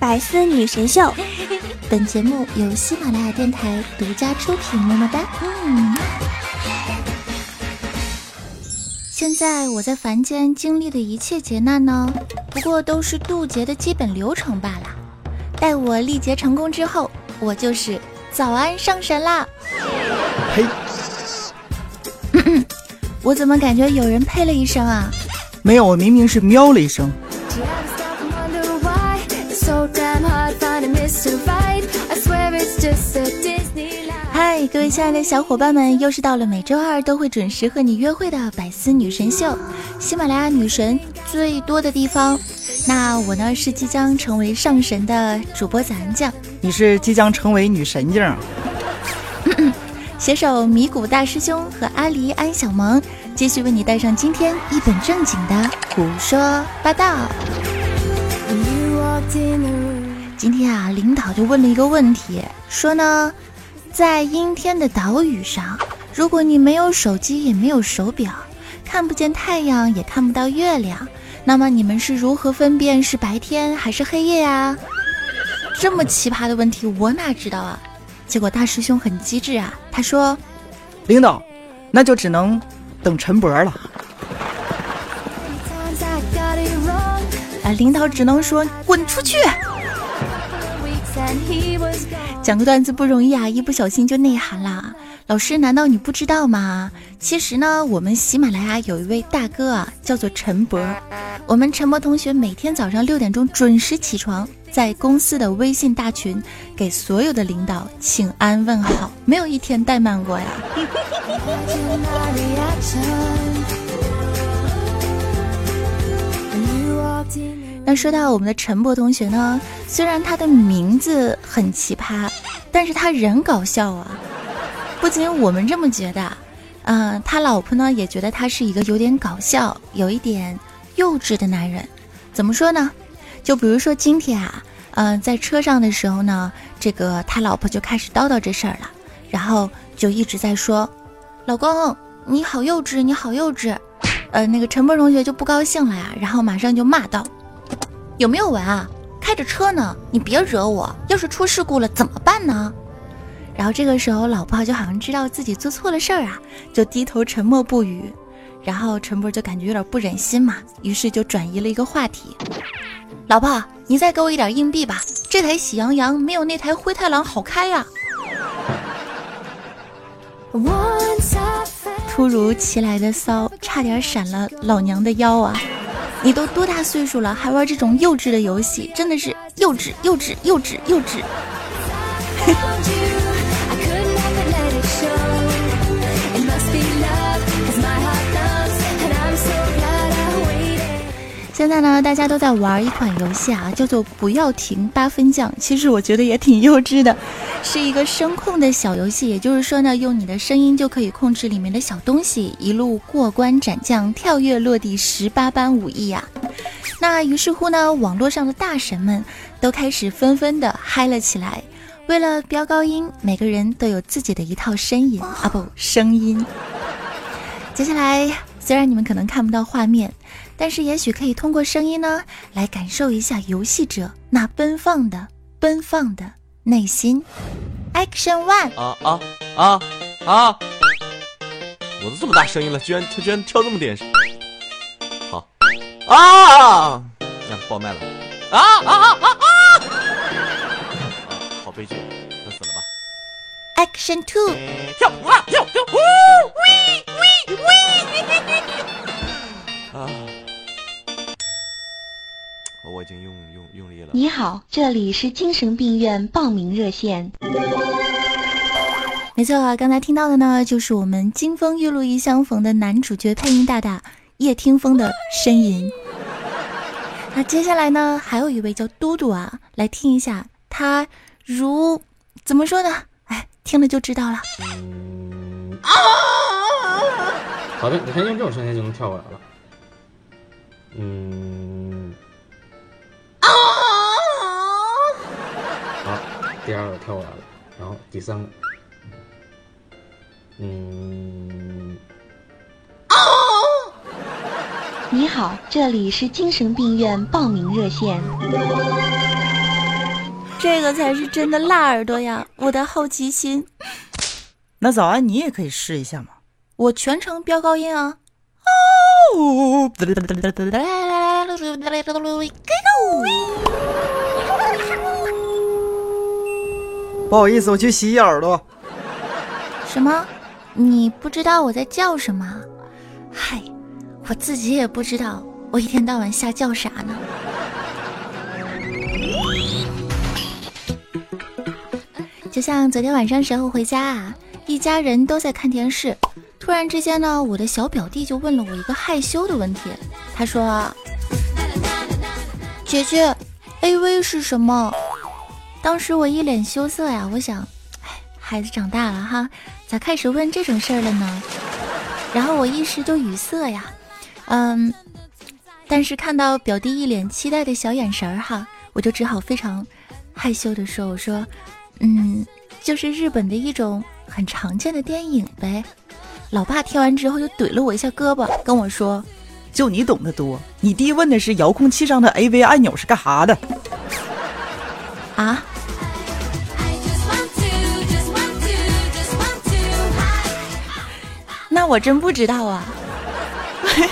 百思女神秀，本节目由喜马拉雅电台独家出品。么么哒。嗯。现在我在凡间经历的一切劫难呢，不过都是渡劫的基本流程罢了。待我历劫成功之后，我就是早安上神啦。呸！我怎么感觉有人呸了一声啊？没有，我明明是喵了一声。嗨，各位亲爱的小伙伴们，又是到了每周二都会准时和你约会的百思女神秀，喜马拉雅女神最多的地方。那我呢是即将成为上神的主播子安酱，你是即将成为女神经。携手米谷大师兄和阿狸安小萌，继续为你带上今天一本正经的胡说八道。今天啊，领导就问了一个问题，说呢，在阴天的岛屿上，如果你没有手机也没有手表，看不见太阳也看不到月亮，那么你们是如何分辨是白天还是黑夜呀？这么奇葩的问题，我哪知道啊？结果大师兄很机智啊，他说：“领导，那就只能等陈博了。”啊，领导只能说滚出去。讲个段子不容易啊，一不小心就内涵啦。老师，难道你不知道吗？其实呢，我们喜马拉雅有一位大哥啊，叫做陈博。我们陈博同学每天早上六点钟准时起床。在公司的微信大群，给所有的领导请安问好，没有一天怠慢过呀。那说到我们的陈博同学呢，虽然他的名字很奇葩，但是他人搞笑啊。不仅我们这么觉得，嗯，他老婆呢也觉得他是一个有点搞笑、有一点幼稚的男人。怎么说呢？就比如说今天啊，嗯，在车上的时候呢，这个他老婆就开始叨叨这事儿了，然后就一直在说：“老公，你好幼稚，你好幼稚。”呃，那个陈波同学就不高兴了呀，然后马上就骂道：“有没有闻啊？开着车呢，你别惹我，要是出事故了怎么办呢？”然后这个时候，老婆就好像知道自己做错了事儿啊，就低头沉默不语。然后陈波就感觉有点不忍心嘛，于是就转移了一个话题。老婆，你再给我一点硬币吧。这台喜羊羊没有那台灰太狼好开呀。突如其来的骚，差点闪了老娘的腰啊！你都多大岁数了，还玩这种幼稚的游戏，真的是幼稚、幼稚、幼稚、幼稚。现在呢，大家都在玩一款游戏啊，叫做“不要停八分酱”。其实我觉得也挺幼稚的，是一个声控的小游戏。也就是说呢，用你的声音就可以控制里面的小东西，一路过关斩将，跳跃落地，十八般武艺呀。那于是乎呢，网络上的大神们都开始纷纷的嗨了起来。为了飙高音，每个人都有自己的一套声音啊，不，声音。接下来，虽然你们可能看不到画面。但是也许可以通过声音呢，来感受一下游戏者那奔放的、奔放的内心。Action one！啊啊啊啊！我都这么大声音了，居然他居然跳这么点声，好啊！呀，爆麦了！啊啊啊啊啊！好悲剧，那死了吧！Action two！跳啊跳跳！呜喂喂喂！啊！我已经用用用力了。你好，这里是精神病院报名热线。没错啊，刚才听到的呢，就是我们《金风玉露一相逢》的男主角配音大大叶听风的呻吟。那接下来呢，还有一位叫嘟嘟啊，来听一下他如怎么说呢？哎，听了就知道了。好的，你看用这种声音就能跳过来了。嗯。第二个跳过来了，然后第三个，嗯，你好，这里是精神病院报名热线。这个才是真的辣耳朵呀！我的好奇心。那早安，你也可以试一下嘛。我全程飙高音啊！哦，不好意思，我去洗洗耳朵。什么？你不知道我在叫什么？嗨，我自己也不知道，我一天到晚瞎叫啥呢？就像昨天晚上时候回家啊，一家人都在看电视，突然之间呢，我的小表弟就问了我一个害羞的问题，他说：“姐姐，AV 是什么？”当时我一脸羞涩呀，我想，哎，孩子长大了哈，咋开始问这种事儿了呢？然后我一时就语塞呀，嗯，但是看到表弟一脸期待的小眼神儿哈，我就只好非常害羞的说，我说，嗯，就是日本的一种很常见的电影呗。老爸听完之后就怼了我一下胳膊，跟我说，就你懂得多，你弟问的是遥控器上的 AV 按钮是干哈的？啊？那我真不知道啊。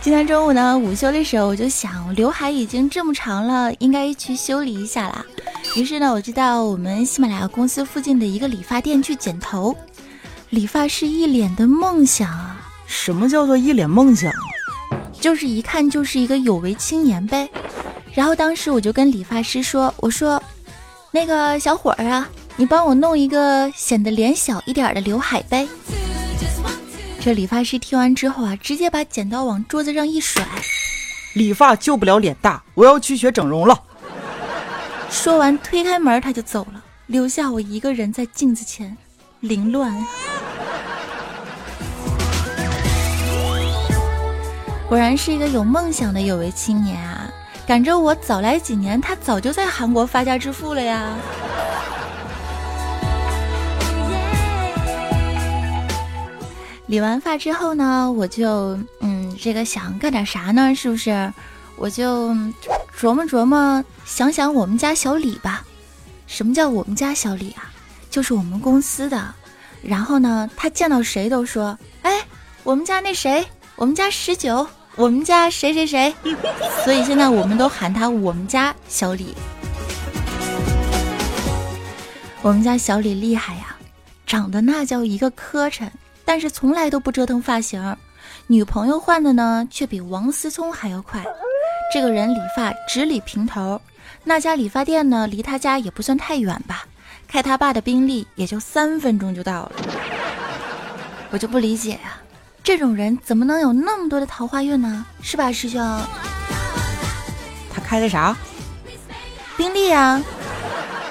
今天中午呢，午休的时候我就想，刘海已经这么长了，应该去修理一下啦。于是呢，我就到我们喜马拉雅公司附近的一个理发店去剪头。理发师一脸的梦想啊！什么叫做一脸梦想？就是一看就是一个有为青年呗。然后当时我就跟理发师说：“我说，那个小伙儿啊，你帮我弄一个显得脸小一点的刘海呗。”这理发师听完之后啊，直接把剪刀往桌子上一甩：“理发救不了脸大，我要去学整容了。”说完推开门他就走了，留下我一个人在镜子前凌乱。果然是一个有梦想的有为青年啊！赶着我早来几年，他早就在韩国发家致富了呀。理完发之后呢，我就嗯，这个想干点啥呢？是不是？我就琢磨琢磨，想想我们家小李吧。什么叫我们家小李啊？就是我们公司的。然后呢，他见到谁都说：“哎，我们家那谁，我们家十九，我们家谁谁谁。”所以现在我们都喊他我们家小李。我们家小李厉害呀，长得那叫一个磕碜。但是从来都不折腾发型，女朋友换的呢却比王思聪还要快。这个人理发只理平头，那家理发店呢离他家也不算太远吧，开他爸的宾利也就三分钟就到了。我就不理解呀，这种人怎么能有那么多的桃花运呢？是吧，师兄？他开的啥？宾利呀。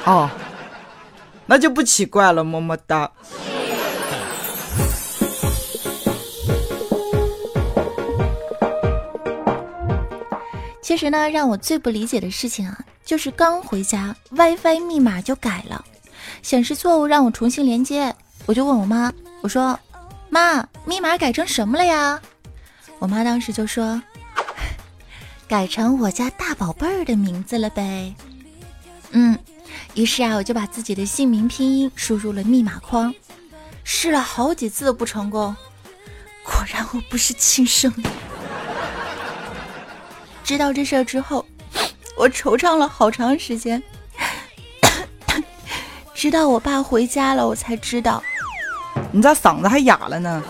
哦，那就不奇怪了，么么哒。其实呢，让我最不理解的事情啊，就是刚回家，WiFi 密码就改了，显示错误，让我重新连接。我就问我妈，我说：“妈，密码改成什么了呀？”我妈当时就说：“ 改成我家大宝贝儿的名字了呗。”嗯，于是啊，我就把自己的姓名拼音输入了密码框，试了好几次都不成功，果然我不是亲生的。知道这事儿之后，我惆怅了好长时间。直到我爸回家了，我才知道。你咋嗓子还哑了呢？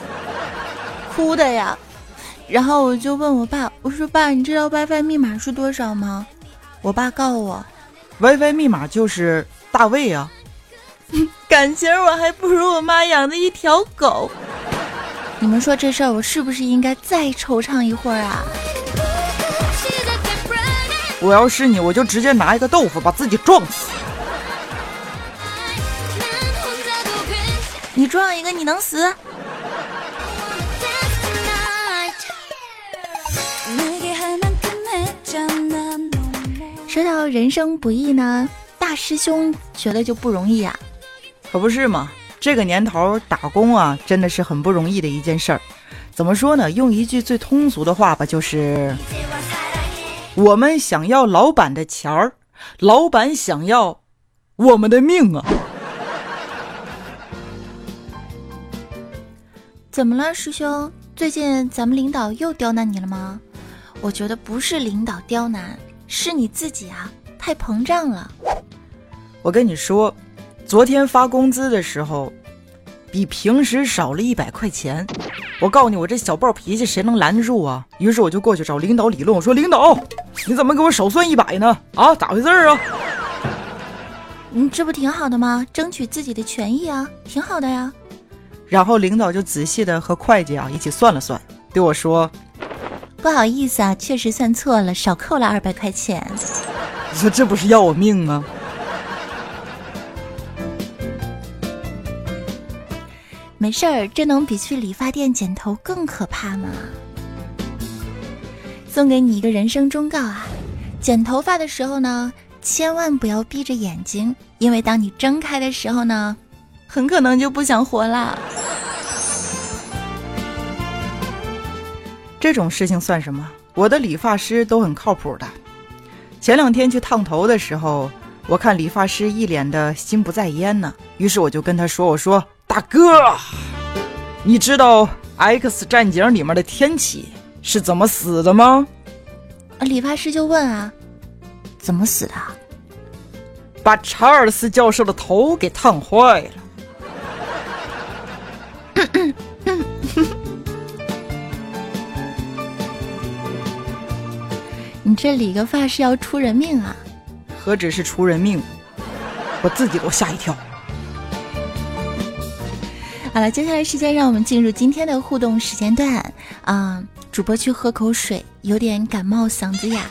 哭的呀。然后我就问我爸，我说：“爸，你知道 WiFi 密码是多少吗？”我爸告诉我，WiFi 密码就是大卫啊。感情我还不如我妈养的一条狗。你们说这事儿，我是不是应该再惆怅一会儿啊？我要是你，我就直接拿一个豆腐把自己撞死。你撞一个，你能死？说到人生不易呢，大师兄觉得就不容易啊。可不是嘛，这个年头打工啊，真的是很不容易的一件事儿。怎么说呢？用一句最通俗的话吧，就是我们想要老板的钱儿，老板想要我们的命啊！怎么了，师兄？最近咱们领导又刁难你了吗？我觉得不是领导刁难，是你自己啊，太膨胀了。我跟你说，昨天发工资的时候。比平时少了一百块钱，我告诉你，我这小暴脾气谁能拦得住啊？于是我就过去找领导理论，我说：“领导，你怎么给我少算一百呢？啊，咋回事啊？”你这不挺好的吗？争取自己的权益啊，挺好的呀。然后领导就仔细的和会计啊一起算了算，对我说：“不好意思啊，确实算错了，少扣了二百块钱。”你说这不是要我命吗？没事儿，这能比去理发店剪头更可怕吗？送给你一个人生忠告啊！剪头发的时候呢，千万不要闭着眼睛，因为当你睁开的时候呢，很可能就不想活了。这种事情算什么？我的理发师都很靠谱的。前两天去烫头的时候，我看理发师一脸的心不在焉呢，于是我就跟他说：“我说。”大哥，你知道《X 战警》里面的天启是怎么死的吗？理发师就问啊，怎么死的？把查尔斯教授的头给烫坏了。你这理个发是要出人命啊？何止是出人命，我自己都吓一跳。好了，接下来时间让我们进入今天的互动时间段啊！主播去喝口水，有点感冒，嗓子哑。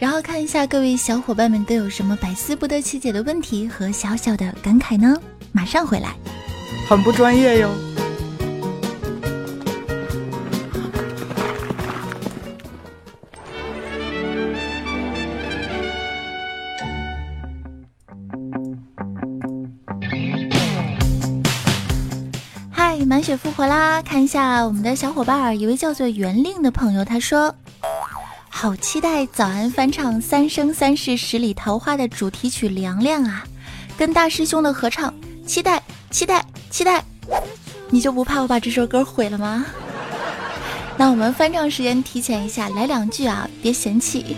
然后看一下各位小伙伴们都有什么百思不得其解的问题和小小的感慨呢？马上回来。很不专业哟。复活啦！看一下我们的小伙伴儿，一位叫做袁令的朋友，他说：“好期待早安翻唱《三生三世十里桃花》的主题曲《凉凉》啊，跟大师兄的合唱，期待期待期待！你就不怕我把这首歌毁了吗？那我们翻唱时间提前一下，来两句啊，别嫌弃，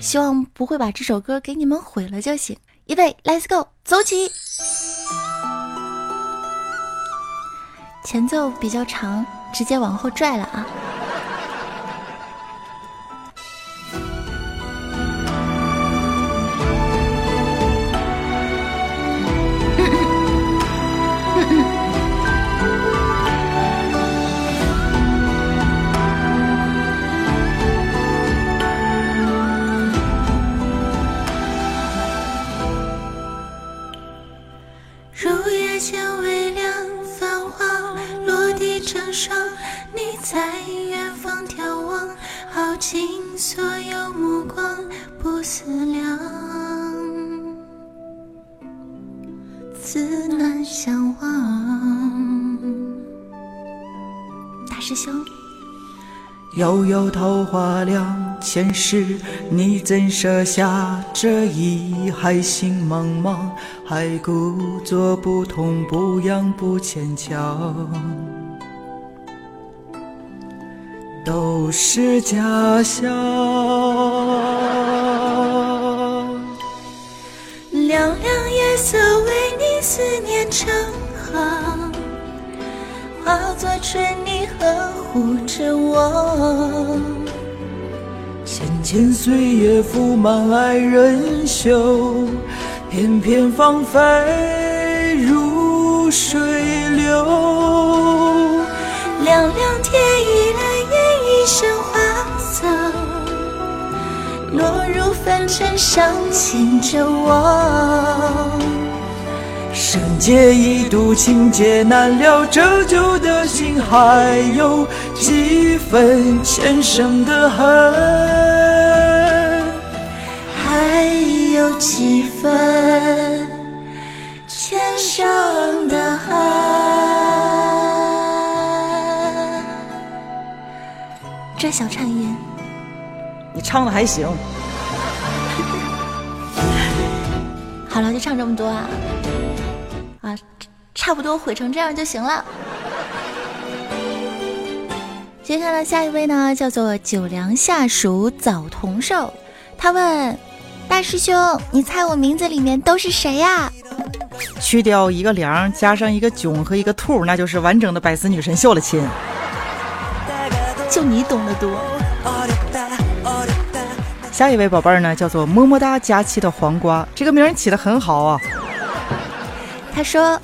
希望不会把这首歌给你们毁了就行。预备，Let's go，走起！”前奏比较长，直接往后拽了啊。悠悠桃花凉，前世你怎舍下这一海心茫茫？还故作不痛不痒不牵强，都是假象。凉凉夜色为你思念成行。化作春泥呵护着我，千千岁月覆满爱人袖，片片芳菲如水流。凉凉天意来演一生花色，落入凡尘伤牵着我。生劫一度，情劫难了，折旧的心还有几分前生的恨，还有几分前生的恨。这小颤音，你唱的还行。好了，就唱这么多，啊，差不多毁成这样就行了。接下来下一位呢，叫做九良下属早同寿，他问大师兄，你猜我名字里面都是谁呀？去掉一个良，加上一个囧和一个兔，那就是完整的百思女神秀了，亲。就你懂得多。下一位宝贝儿呢，叫做么么哒佳期的黄瓜，这个名儿起的很好啊。他说：“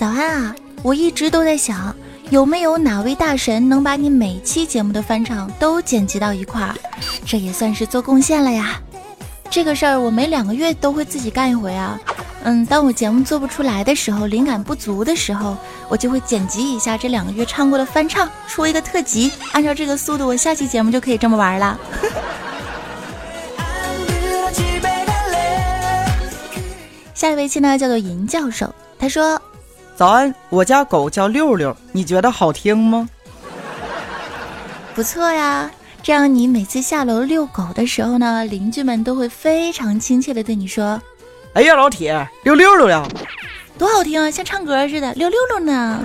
早安啊，我一直都在想，有没有哪位大神能把你每期节目的翻唱都剪辑到一块儿，这也算是做贡献了呀。这个事儿我每两个月都会自己干一回啊。”嗯，当我节目做不出来的时候，灵感不足的时候，我就会剪辑一下这两个月唱过的翻唱，出一个特辑。按照这个速度，我下期节目就可以这么玩了。下一位亲呢，叫做银教授，他说：“早安，我家狗叫六六，你觉得好听吗？”不错呀，这样你每次下楼遛狗的时候呢，邻居们都会非常亲切的对你说。哎呀，老铁，溜溜溜呀，多好听啊，像唱歌似的，溜溜溜呢。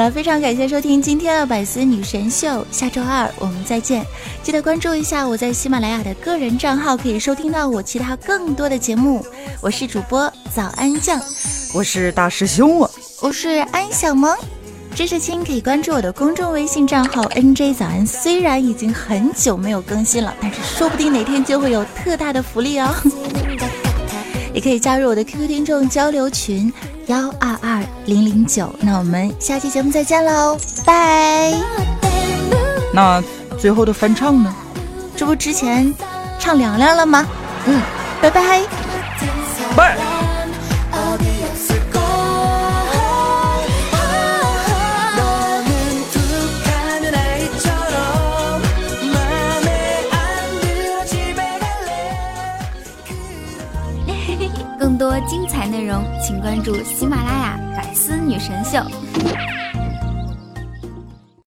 好了，非常感谢收听今天的百思女神秀，下周二我们再见，记得关注一下我在喜马拉雅的个人账号，可以收听到我其他更多的节目。我是主播早安酱，我是大师兄啊，我是安小萌。知识亲可以关注我的公众微信账号 NJ 早安，虽然已经很久没有更新了，但是说不定哪天就会有特大的福利哦。也可以加入我的 QQ 听众交流群幺二二零零九。那我们下期节目再见喽，拜。那最后的翻唱呢？这不之前唱凉凉了吗？嗯，拜拜。拜。内容，请关注喜马拉雅《百思女神秀》。